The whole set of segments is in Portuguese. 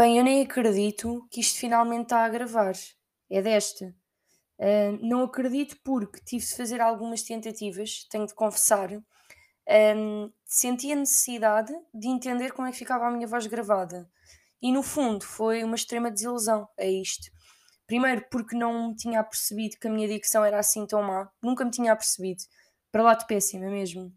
Bem, eu nem acredito que isto finalmente está a gravar. É desta. Ah, não acredito porque tive de fazer algumas tentativas, tenho de confessar. Ahm, senti a necessidade de entender como é que ficava a minha voz gravada. E no fundo foi uma extrema desilusão a isto. Primeiro porque não me tinha apercebido que a minha dicção era assim tão má. Nunca me tinha apercebido. Para lá de péssima mesmo.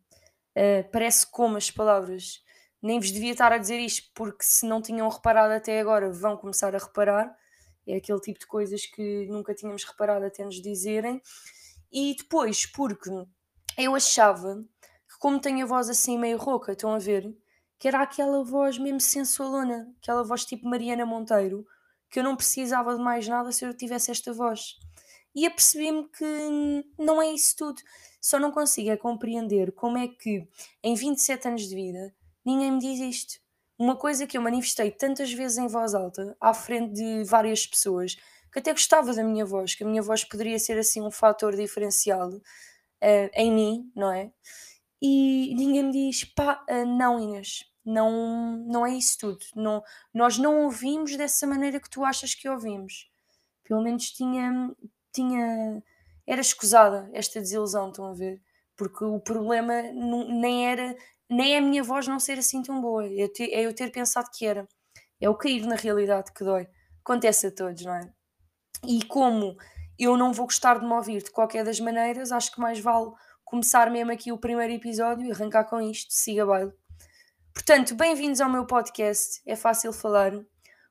Ah, parece como as palavras. Nem vos devia estar a dizer isto, porque se não tinham reparado até agora, vão começar a reparar. É aquele tipo de coisas que nunca tínhamos reparado até nos dizerem. E depois, porque eu achava que, como tenho a voz assim meio rouca, estão a ver? Que era aquela voz mesmo sensualona, aquela voz tipo Mariana Monteiro, que eu não precisava de mais nada se eu tivesse esta voz. E apercebi-me que não é isso tudo. Só não consigo é compreender como é que, em 27 anos de vida, ninguém me diz isto. Uma coisa que eu manifestei tantas vezes em voz alta, à frente de várias pessoas, que até gostava da minha voz, que a minha voz poderia ser assim um fator diferencial eh, em mim, não é? E ninguém me diz, pá, ah, não, Inês, não, não é isso tudo. Não, nós não ouvimos dessa maneira que tu achas que ouvimos. Pelo menos tinha, tinha, era escusada esta desilusão, estão a ver? Porque o problema nem era, nem é a minha voz não ser assim tão boa, é, eu ter pensado que era. É o cair na realidade que dói. Acontece a todos, não é? E como eu não vou gostar de me ouvir de qualquer das maneiras, acho que mais vale começar mesmo aqui o primeiro episódio e arrancar com isto, siga baile. Portanto, bem-vindos ao meu podcast, é fácil falar.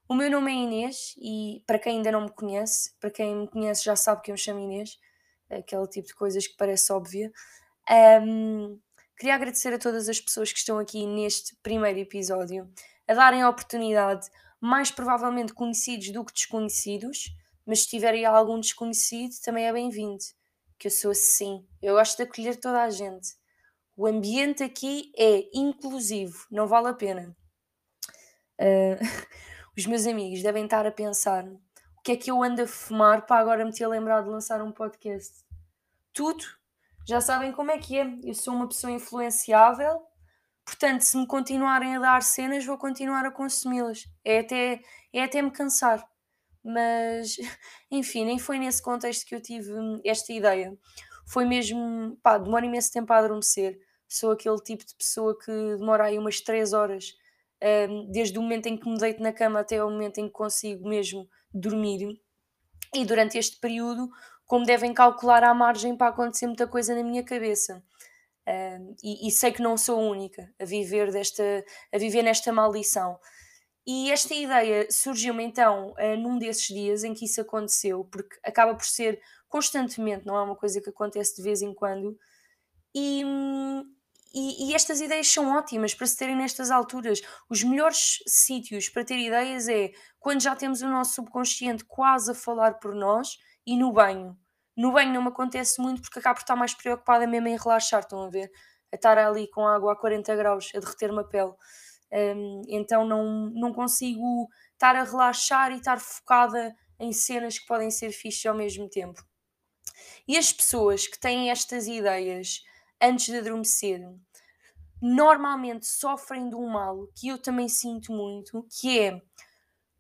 O meu nome é Inês e para quem ainda não me conhece, para quem me conhece já sabe que eu me chamo Inês, aquele tipo de coisas que parece óbvia. Ahm, queria agradecer a todas as pessoas que estão aqui neste primeiro episódio, a darem a oportunidade, mais provavelmente conhecidos do que desconhecidos, mas se tiverem algum desconhecido, também é bem-vindo. Que eu sou assim, eu gosto de acolher toda a gente. O ambiente aqui é inclusivo, não vale a pena. Ah, os meus amigos devem estar a pensar o que é que eu ando a fumar para agora me ter lembrado de lançar um podcast. Tudo, já sabem como é que é. Eu sou uma pessoa influenciável, portanto, se me continuarem a dar cenas, vou continuar a consumi-las. É até, é até me cansar. Mas, enfim, nem foi nesse contexto que eu tive hum, esta ideia. Foi mesmo, pá, demora imenso tempo a adormecer. Sou aquele tipo de pessoa que demora aí umas 3 horas, hum, desde o momento em que me deito na cama até ao momento em que consigo mesmo dormir. E durante este período, como devem calcular, há margem para acontecer muita coisa na minha cabeça. Hum, e, e sei que não sou a única a viver, desta, a viver nesta maldição. E esta ideia surgiu-me então eh, num desses dias em que isso aconteceu, porque acaba por ser constantemente, não é uma coisa que acontece de vez em quando, e, e, e estas ideias são ótimas para se terem nestas alturas. Os melhores sítios para ter ideias é quando já temos o nosso subconsciente quase a falar por nós e no banho. No banho não me acontece muito porque acabo por estar mais preocupada mesmo em relaxar, estão a ver? A estar ali com água a 40 graus, a derreter-me a pele. Hum, então não, não consigo estar a relaxar e estar focada em cenas que podem ser fixes ao mesmo tempo. E as pessoas que têm estas ideias antes de adormecer normalmente sofrem de um mal que eu também sinto muito, que é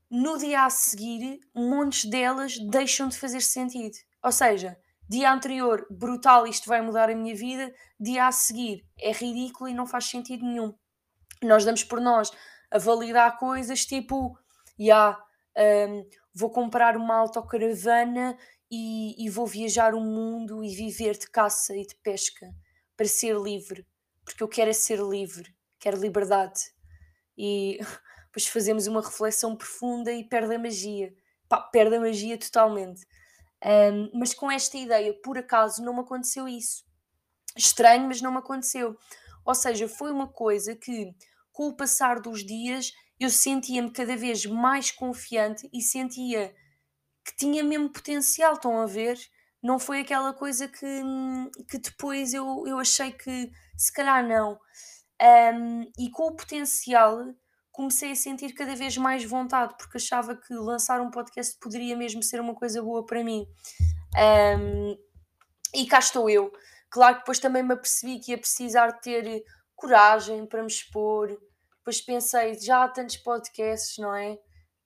no dia a seguir, montes delas deixam de fazer sentido. Ou seja, dia anterior, brutal, isto vai mudar a minha vida, dia a seguir, é ridículo e não faz sentido nenhum. Nós damos por nós a validar coisas tipo, já, hum, vou comprar uma autocaravana e, e vou viajar o mundo e viver de caça e de pesca para ser livre, porque eu quero é ser livre, quero liberdade. E depois fazemos uma reflexão profunda e perde a magia. Perde a magia totalmente. Hum, mas com esta ideia, por acaso, não me aconteceu isso. Estranho, mas não me aconteceu. Ou seja, foi uma coisa que, com o passar dos dias, eu sentia-me cada vez mais confiante e sentia que tinha mesmo potencial, estão a ver? Não foi aquela coisa que, que depois eu, eu achei que se calhar não. Hum, e com o potencial comecei a sentir cada vez mais vontade, porque achava que lançar um podcast poderia mesmo ser uma coisa boa para mim. Hum, e cá estou eu. Claro que depois também me apercebi que ia precisar ter coragem para me expor. Depois pensei, já há tantos podcasts, não é?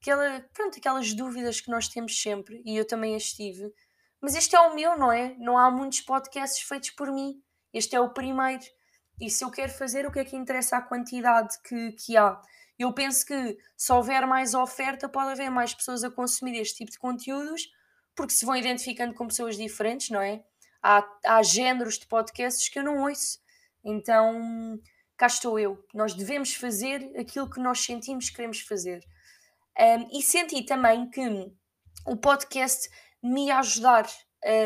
aquela, pronto, aquelas dúvidas que nós temos sempre, e eu também as tive. Mas este é o meu, não é? Não há muitos podcasts feitos por mim. Este é o primeiro. E se eu quero fazer, o que é que interessa a quantidade que, que há? Eu penso que se houver mais oferta, pode haver mais pessoas a consumir este tipo de conteúdos, porque se vão identificando com pessoas diferentes, não é? Há, há géneros de podcasts que eu não ouço. Então, cá estou eu. Nós devemos fazer aquilo que nós sentimos que queremos fazer. Um, e senti também que o podcast me ia ajudar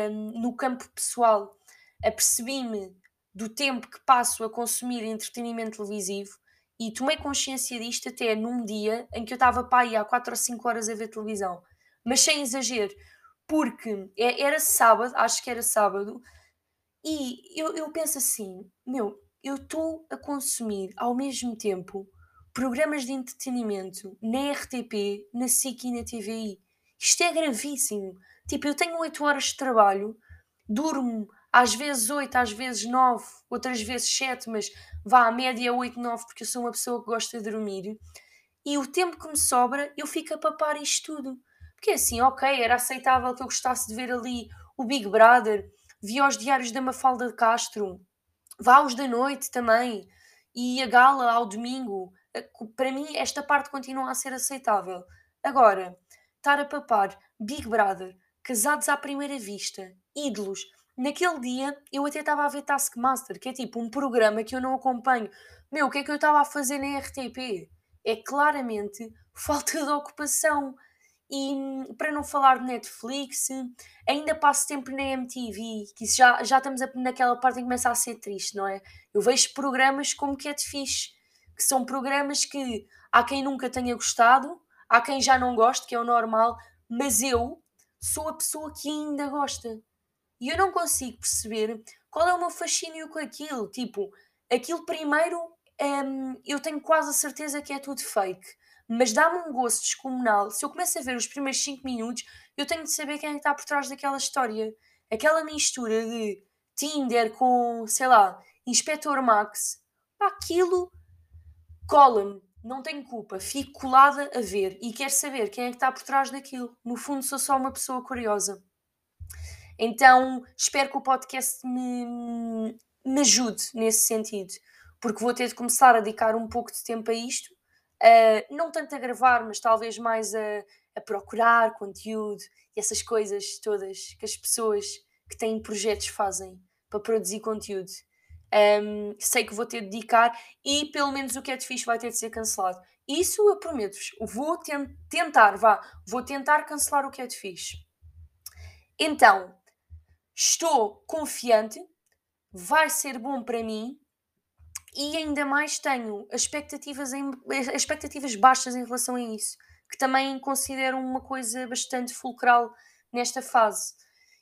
um, no campo pessoal. Apercebi-me do tempo que passo a consumir entretenimento televisivo e tomei consciência disto até num dia em que eu estava para aí há 4 ou 5 horas a ver televisão, mas sem exagero, porque é, era sábado, acho que era sábado, e eu, eu penso assim: meu, eu estou a consumir ao mesmo tempo programas de entretenimento na RTP, na SIC e na TVI. Isto é gravíssimo. Tipo, eu tenho 8 horas de trabalho, durmo às vezes 8, às vezes 9, outras vezes 7, mas vá à média 8, 9, porque eu sou uma pessoa que gosta de dormir. E o tempo que me sobra, eu fico a papar isto tudo. Porque assim, ok, era aceitável que eu gostasse de ver ali o Big Brother, via os diários da Mafalda de Castro, vá aos da noite também, e a gala ao domingo. Para mim, esta parte continua a ser aceitável. Agora, estar a papar Big Brother, casados à primeira vista, ídolos, Naquele dia eu até estava a ver Taskmaster, que é tipo um programa que eu não acompanho. Meu, o que é que eu estava a fazer na RTP? É claramente falta de ocupação. E hum, para não falar de Netflix, ainda passo tempo na MTV, que já, já estamos naquela parte em que começa a ser triste, não é? Eu vejo programas como que é de fixe, que são programas que há quem nunca tenha gostado, há quem já não goste, que é o normal, mas eu sou a pessoa que ainda gosta. E eu não consigo perceber qual é o meu fascínio com aquilo. Tipo, aquilo primeiro hum, eu tenho quase a certeza que é tudo fake. Mas dá-me um gosto descomunal. Se eu começo a ver os primeiros 5 minutos, eu tenho de saber quem é está por trás daquela história. Aquela mistura de Tinder com, sei lá, Inspector Max. Aquilo cola-me. Não tenho culpa. Fico colada a ver e quero saber quem é que está por trás daquilo. No fundo, sou só uma pessoa curiosa. Então espero que o podcast me, me ajude nesse sentido, porque vou ter de começar a dedicar um pouco de tempo a isto, uh, não tanto a gravar, mas talvez mais a, a procurar conteúdo e essas coisas todas que as pessoas que têm projetos fazem para produzir conteúdo. Um, sei que vou ter de dedicar e pelo menos o que é fixe vai ter de ser cancelado. Isso eu prometo-vos. Vou tentar, vá, vou tentar cancelar o que é fixe. Então, estou confiante, vai ser bom para mim e ainda mais tenho expectativas, em, expectativas baixas em relação a isso, que também considero uma coisa bastante fulcral nesta fase.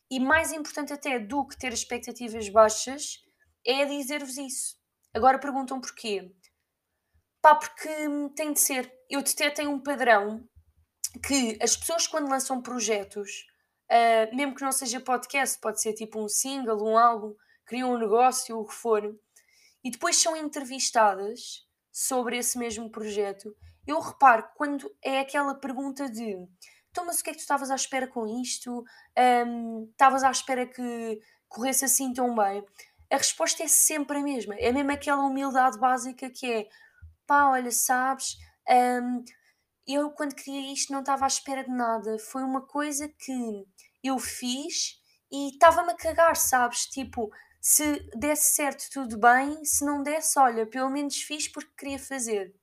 E mais importante até do que ter expectativas baixas é dizer-vos isso. Agora perguntam porquê. Pá, porque tem de ser. Eu deteto um padrão que as pessoas quando lançam projetos Uh, mesmo que não seja podcast, pode ser tipo um single, um álbum, criam um negócio, o que for, e depois são entrevistadas sobre esse mesmo projeto. Eu reparo quando é aquela pergunta de então, mas o que é que tu estavas à espera com isto? Estavas um, à espera que corresse assim tão bem? A resposta é sempre a mesma. É mesmo aquela humildade básica que é pá, olha, sabes, um, eu quando criei isto não estava à espera de nada. Foi uma coisa que eu fiz e estava-me a cagar, sabes? Tipo, se desse certo, tudo bem, se não desse, olha, pelo menos fiz porque queria fazer.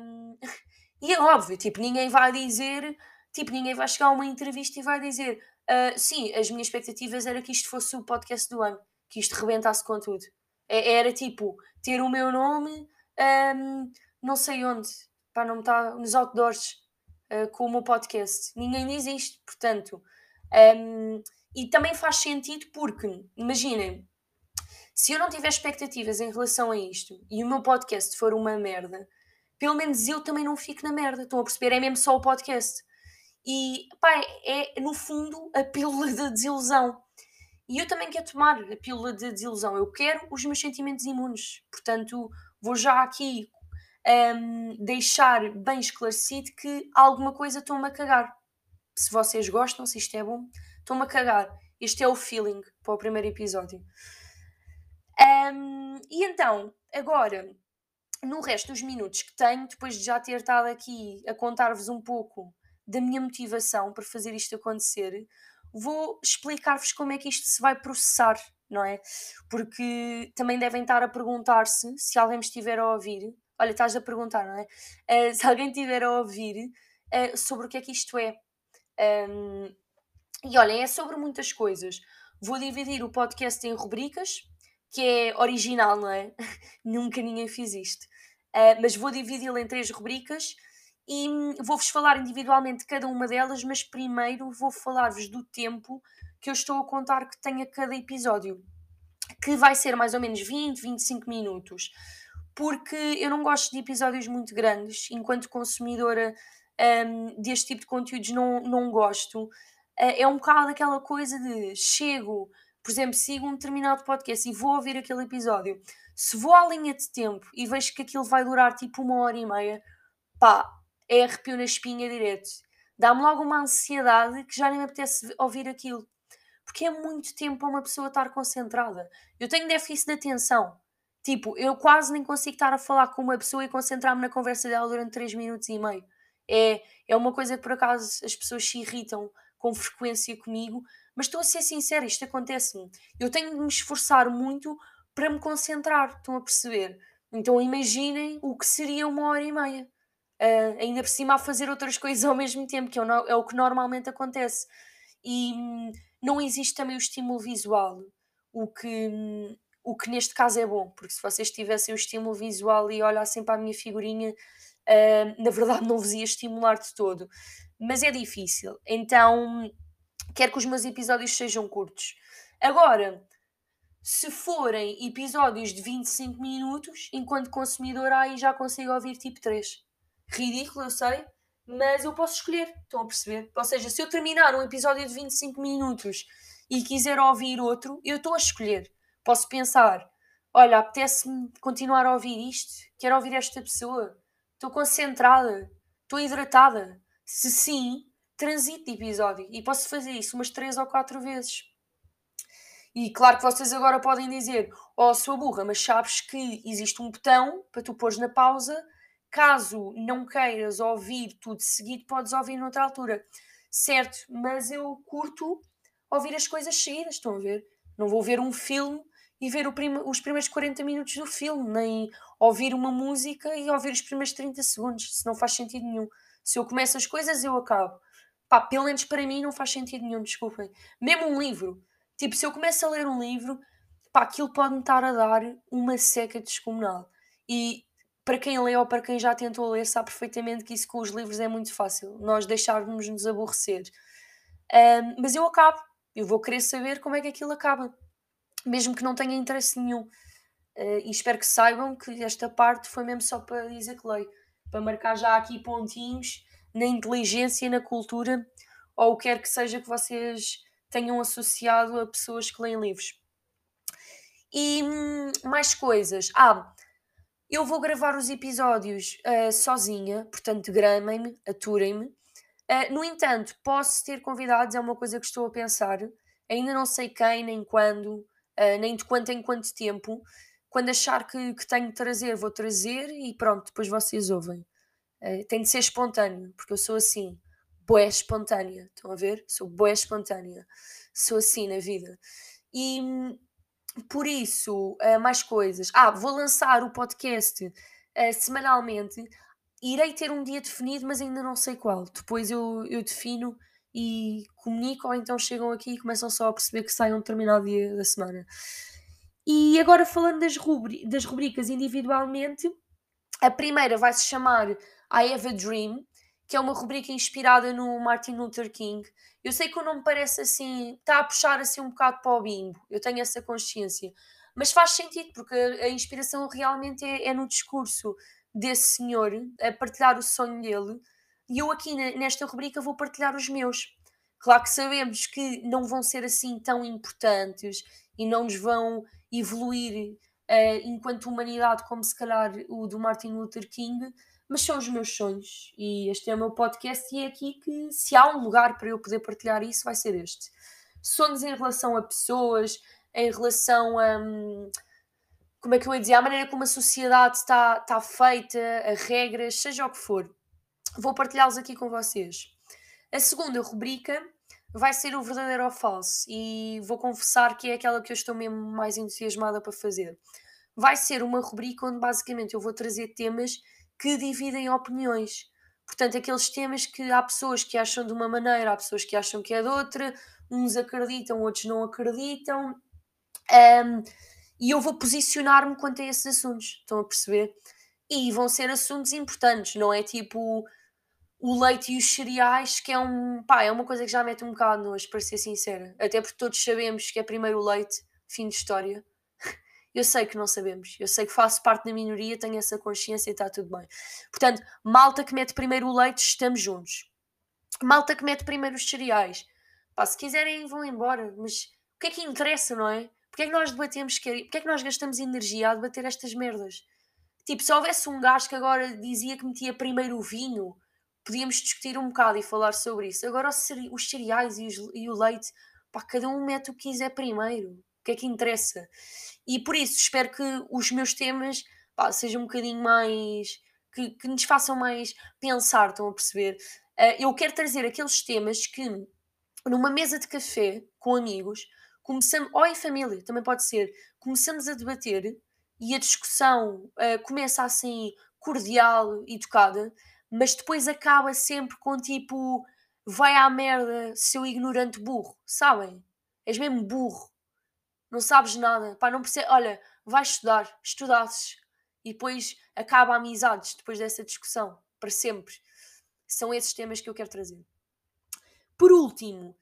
Um, e é óbvio, tipo, ninguém vai dizer, tipo, ninguém vai chegar a uma entrevista e vai dizer, uh, sim, as minhas expectativas era que isto fosse o podcast do ano, que isto rebentasse com tudo. Era tipo, ter o meu nome, um, não sei onde, para não estar nos outdoors com o meu podcast. Ninguém diz isto, portanto. Um, e também faz sentido porque, imaginem, se eu não tiver expectativas em relação a isto e o meu podcast for uma merda, pelo menos eu também não fico na merda. Estão a perceber? É mesmo só o podcast. E, pá, é no fundo a pílula da desilusão. E eu também quero tomar a pílula da desilusão. Eu quero os meus sentimentos imunes. Portanto, vou já aqui um, deixar bem esclarecido que alguma coisa estou-me a cagar. Se vocês gostam, se isto é bom, estou-me a cagar. Este é o feeling para o primeiro episódio. Um, e então, agora, no resto dos minutos que tenho, depois de já ter estado aqui a contar-vos um pouco da minha motivação para fazer isto acontecer, vou explicar-vos como é que isto se vai processar, não é? Porque também devem estar a perguntar-se, se alguém me estiver a ouvir, olha, estás a perguntar, não é? Uh, se alguém estiver a ouvir uh, sobre o que é que isto é. Um, e olha, é sobre muitas coisas. Vou dividir o podcast em rubricas, que é original, não é? Nunca ninguém fez isto. Uh, mas vou dividi-lo em três rubricas e hum, vou-vos falar individualmente de cada uma delas, mas primeiro vou falar-vos do tempo que eu estou a contar que tem a cada episódio, que vai ser mais ou menos 20, 25 minutos, porque eu não gosto de episódios muito grandes, enquanto consumidora um, deste tipo de conteúdos não, não gosto. Uh, é um bocado aquela coisa de chego, por exemplo, sigo um determinado podcast e vou ouvir aquele episódio. Se vou à linha de tempo e vejo que aquilo vai durar tipo uma hora e meia, pá, é arrepio na espinha direto. Dá-me logo uma ansiedade que já nem me apetece ouvir aquilo. Porque é muito tempo para uma pessoa estar concentrada. Eu tenho déficit de atenção. Tipo, eu quase nem consigo estar a falar com uma pessoa e concentrar-me na conversa dela durante 3 minutos e meio. É, é uma coisa que por acaso as pessoas se irritam com frequência comigo, mas estou a ser sincera, isto acontece-me. Eu tenho de me esforçar muito para me concentrar, estão a perceber? Então imaginem o que seria uma hora e meia. Uh, ainda por cima a fazer outras coisas ao mesmo tempo, que é o, é o que normalmente acontece. E hum, não existe também o estímulo visual, o que, hum, o que neste caso é bom, porque se vocês tivessem o estímulo visual e olhassem para a minha figurinha, uh, na verdade não vos ia estimular de todo. Mas é difícil, então quero que os meus episódios sejam curtos. Agora, se forem episódios de 25 minutos, enquanto consumidor, aí já consigo ouvir tipo 3 ridículo, eu sei, mas eu posso escolher, estão a perceber? Ou seja, se eu terminar um episódio de 25 minutos e quiser ouvir outro, eu estou a escolher. Posso pensar, olha, apetece-me continuar a ouvir isto, quero ouvir esta pessoa, estou concentrada, estou hidratada. Se sim, transito de episódio e posso fazer isso umas 3 ou 4 vezes. E claro que vocês agora podem dizer, oh, sua burra, mas sabes que existe um botão para tu pôres na pausa Caso não queiras ouvir tudo seguido, podes ouvir noutra altura. Certo, mas eu curto ouvir as coisas seguidas, estão a ver? Não vou ver um filme e ver prim os primeiros 40 minutos do filme, nem ouvir uma música e ouvir os primeiros 30 segundos, se não faz sentido nenhum. Se eu começo as coisas, eu acabo. Pá, pelo menos para mim não faz sentido nenhum, desculpem. Mesmo um livro. Tipo, se eu começo a ler um livro, pá, aquilo pode-me estar a dar uma seca descomunal. E para quem lê ou para quem já tentou ler, sabe perfeitamente que isso com os livros é muito fácil, nós deixarmos nos aborrecer. Um, mas eu acabo, eu vou querer saber como é que aquilo acaba, mesmo que não tenha interesse nenhum. Uh, e espero que saibam que esta parte foi mesmo só para dizer que leio, para marcar já aqui pontinhos na inteligência, na cultura, ou o que quer que seja que vocês tenham associado a pessoas que leem livros. E hum, mais coisas. Ah, eu vou gravar os episódios uh, sozinha, portanto, gramem-me, aturem-me. Uh, no entanto, posso ter convidados, é uma coisa que estou a pensar. Ainda não sei quem, nem quando, uh, nem de quanto em quanto tempo. Quando achar que, que tenho de trazer, vou trazer e pronto, depois vocês ouvem. tem de ser espontâneo, porque eu sou assim, boé espontânea. Estão a ver? Sou boé espontânea. Sou assim na vida. E hum, por isso, uh, mais coisas. Ah, vou lançar o podcast uh, semanalmente. Irei ter um dia definido, mas ainda não sei qual. Depois eu, eu defino e comunico, ou então chegam aqui e começam só a perceber que sai um determinado dia da semana. E agora falando das, rubri das rubricas individualmente, a primeira vai se chamar I Have a Dream, que é uma rubrica inspirada no Martin Luther King. Eu sei que o nome parece assim, está a puxar assim um bocado para o bimbo, eu tenho essa consciência, mas faz sentido porque a, inspiração realmente é, é, no discurso desse senhor, a partilhar o sonho dele, e eu aqui nesta rubrica vou partilhar os meus. Claro que sabemos que não vão ser assim tão importantes e não nos vão evoluir uh, enquanto humanidade, como se calhar o do Martin Luther King, mas são os meus sonhos e este é o meu podcast e é aqui que se há um lugar para eu poder partilhar isso vai ser este. Sonhos em relação a pessoas, em relação a hum, como é que eu ia dizer, a maneira como a sociedade está, está feita, a regras, seja o que for. Vou partilhá-los aqui com vocês. A segunda rubrica vai ser o verdadeiro ou falso e vou confessar que é aquela que eu estou mesmo mais entusiasmada para fazer. Vai ser uma rubrica onde basicamente eu vou trazer temas que dividem opiniões. Portanto, aqueles temas que há pessoas que acham de uma maneira, há pessoas que acham que é de outra, uns acreditam, outros não acreditam. Um, e eu vou posicionar-me quanto a esses assuntos, estão a perceber? E vão ser assuntos importantes, não é tipo o leite e os cereais, que é um pá, é uma coisa que já mete um bocado nojo, para ser sincera. Até porque todos sabemos que é primeiro o leite, fim de história. Eu sei que não sabemos, eu sei que faço parte da minoria, tenho essa consciência e está tudo bem. Portanto, malta que mete primeiro o leite, estamos juntos. Malta que mete primeiro os cereais, pá, se quiserem vão embora, mas o que é que interessa, não é? Porque é que nós debatemos, porque é que nós gastamos energia a debater estas merdas? Tipo, se houvesse um gajo que agora dizia que metia primeiro o vinho, podíamos discutir um bocado e falar sobre isso. Agora os cereais e, os, e o leite, pá, cada um mete o que quiser primeiro. O que é que interessa? E por isso espero que os meus temas pá, sejam um bocadinho mais. Que, que nos façam mais pensar, estão a perceber? Uh, eu quero trazer aqueles temas que, numa mesa de café com amigos, começamos, ou em família, também pode ser, começamos a debater e a discussão uh, começa assim cordial, educada, mas depois acaba sempre com tipo vai à merda, seu ignorante burro, sabem? És mesmo burro, não sabes nada, pá, não percebes, olha, vai estudar, estudasses e depois acaba amizades depois dessa discussão, para sempre. São esses temas que eu quero trazer. Por último,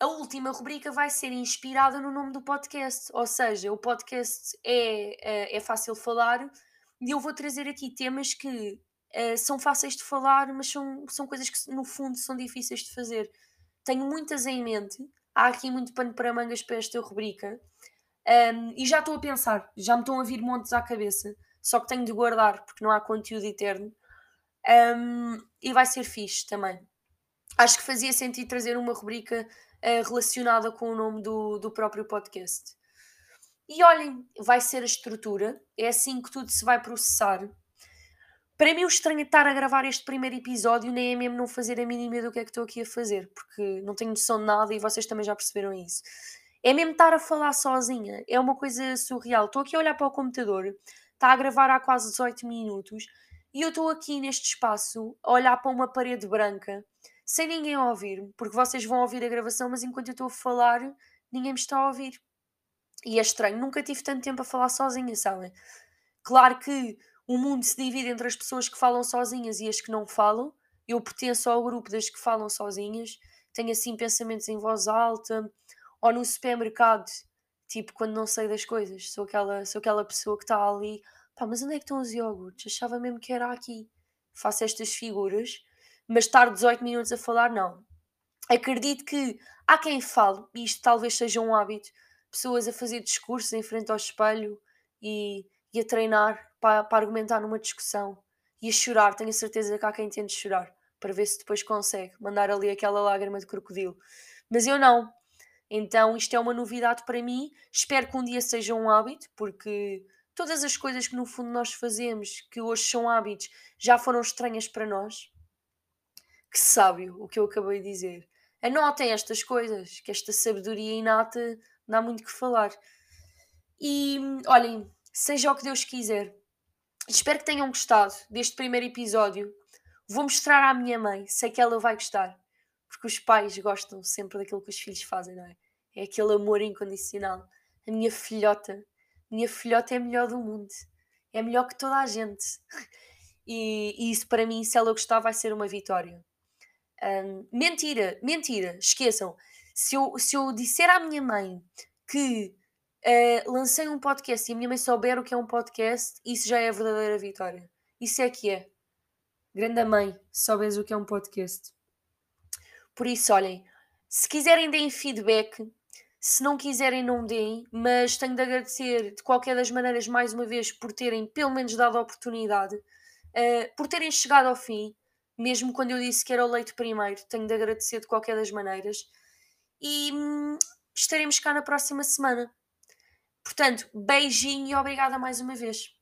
a última rubrica vai ser inspirada no nome do podcast, ou seja, o podcast é, é, é fácil falar e eu vou trazer aqui temas que uh, são fáceis de falar, mas são, são coisas que no fundo são difíceis de fazer. Tenho muitas em mente, há aqui muito pano para mangas para esta rubrica um, e já estou a pensar, já me estão a vir montes à cabeça, só que tenho de guardar porque não há conteúdo eterno um, e vai ser fixe também. Acho que fazia sentido trazer uma rubrica uh, relacionada com o nome do, do próprio podcast. E olhem, vai ser a estrutura, é assim que tudo se vai processar. Para mim, o estranho de estar a gravar este primeiro episódio nem é mesmo não fazer a mínima do que é que estou aqui a fazer, porque não tenho noção de nada e vocês também já perceberam isso. É mesmo estar a falar sozinha, é uma coisa surreal. Estou aqui a olhar para o computador, está a gravar há quase 18 minutos e eu estou aqui neste espaço a olhar para uma parede branca sem ninguém ouvir, porque vocês vão ouvir a gravação, mas enquanto eu estou a falar, ninguém me está a ouvir. E é estranho, nunca tive tanto tempo a falar sozinha, sabem? Claro que o mundo se divide entre as pessoas que falam sozinhas e as que não falam. Eu pertenço ao grupo das que falam sozinhas, tenho assim pensamentos em voz alta, ou no supermercado, tipo quando não sei das coisas, sou aquela, sou aquela pessoa que está ali, pá, mas onde é que estão os iogurtes? Achava mesmo que era aqui. Faço estas figuras mas estar 18 minutos a falar, não. Acredito que há quem fale, e isto talvez seja um hábito, pessoas a fazer discursos em frente ao espelho e, e a treinar para, para argumentar numa discussão e a chorar. Tenho a certeza que há quem tente chorar para ver se depois consegue mandar ali aquela lágrima de crocodilo. Mas eu não. Então isto é uma novidade para mim. Espero que um dia seja um hábito, porque todas as coisas que no fundo nós fazemos, que hoje são hábitos, já foram estranhas para nós. Que sábio o que eu acabei de dizer. Anotem estas coisas, que esta sabedoria inata dá muito que falar. E olhem, seja o que Deus quiser. Espero que tenham gostado deste primeiro episódio. Vou mostrar à minha mãe, sei que ela vai gostar, porque os pais gostam sempre daquilo que os filhos fazem, não é? É aquele amor incondicional. A minha filhota, minha filhota é a melhor do mundo, é melhor que toda a gente. E, e isso para mim, se ela gostar, vai ser uma vitória. Um, mentira, mentira, esqueçam. Se eu, se eu disser à minha mãe que uh, lancei um podcast e a minha mãe souber o que é um podcast, isso já é a verdadeira vitória. Isso é que é. Grande mãe, souberes o que é um podcast. Por isso, olhem, se quiserem deem feedback, Se não quiserem, não deem, mas tenho de agradecer de qualquer das maneiras mais uma vez por terem pelo menos dado a oportunidade, uh, por terem chegado ao fim, mesmo quando eu disse que era o leito primeiro, tenho de agradecer de qualquer das maneiras. E hum, estaremos cá na próxima semana. Portanto, beijinho e obrigada mais uma vez.